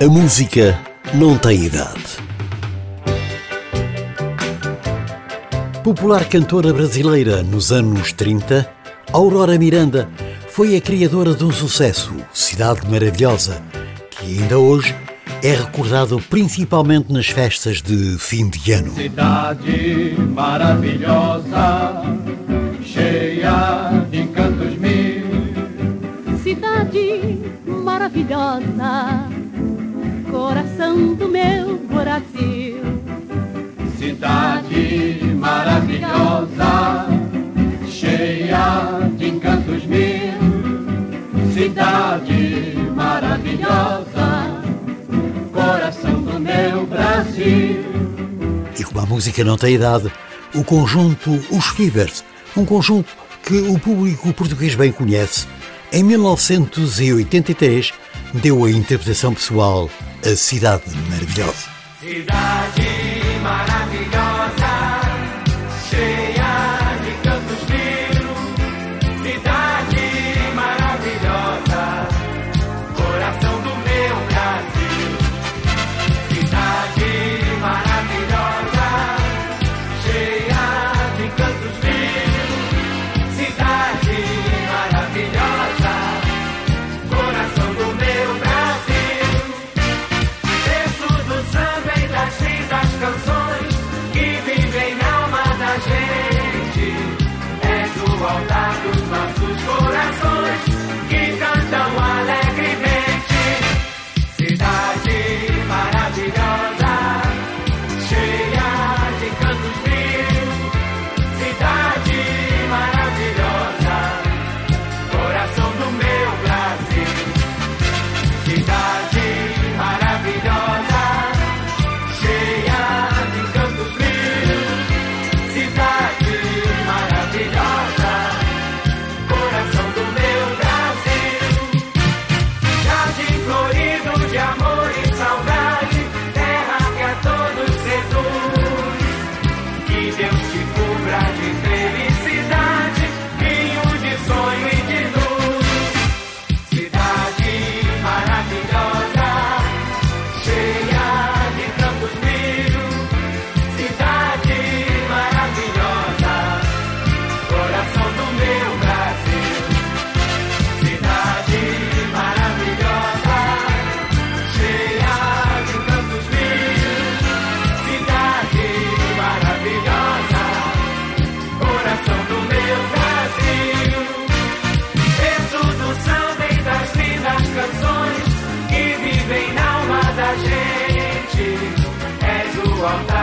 A música não tem idade. Popular cantora brasileira nos anos 30, Aurora Miranda foi a criadora de um sucesso, Cidade Maravilhosa, que ainda hoje é recordado principalmente nas festas de fim de ano. Cidade maravilhosa, E como a música não tem idade, o conjunto Os Fivers, um conjunto que o público português bem conhece, em 1983 deu a interpretação pessoal A Cidade Maravilhosa. Cidade. from